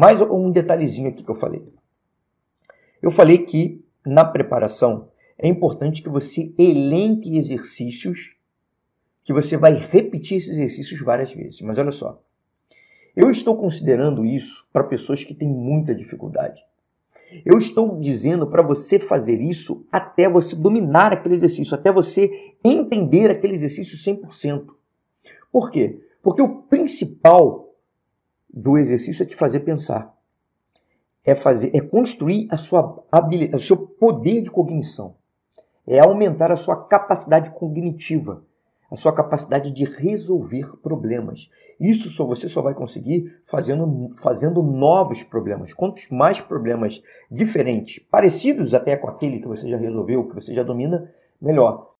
Mais um detalhezinho aqui que eu falei. Eu falei que na preparação é importante que você elenque exercícios que você vai repetir esses exercícios várias vezes. Mas olha só, eu estou considerando isso para pessoas que têm muita dificuldade. Eu estou dizendo para você fazer isso até você dominar aquele exercício, até você entender aquele exercício 100%. Por quê? Porque o principal do exercício é te fazer pensar. É fazer, é construir a sua habilidade, o seu poder de cognição. É aumentar a sua capacidade cognitiva a sua capacidade de resolver problemas. Isso só você só vai conseguir fazendo, fazendo novos problemas. Quantos mais problemas diferentes, parecidos até com aquele que você já resolveu, que você já domina, melhor.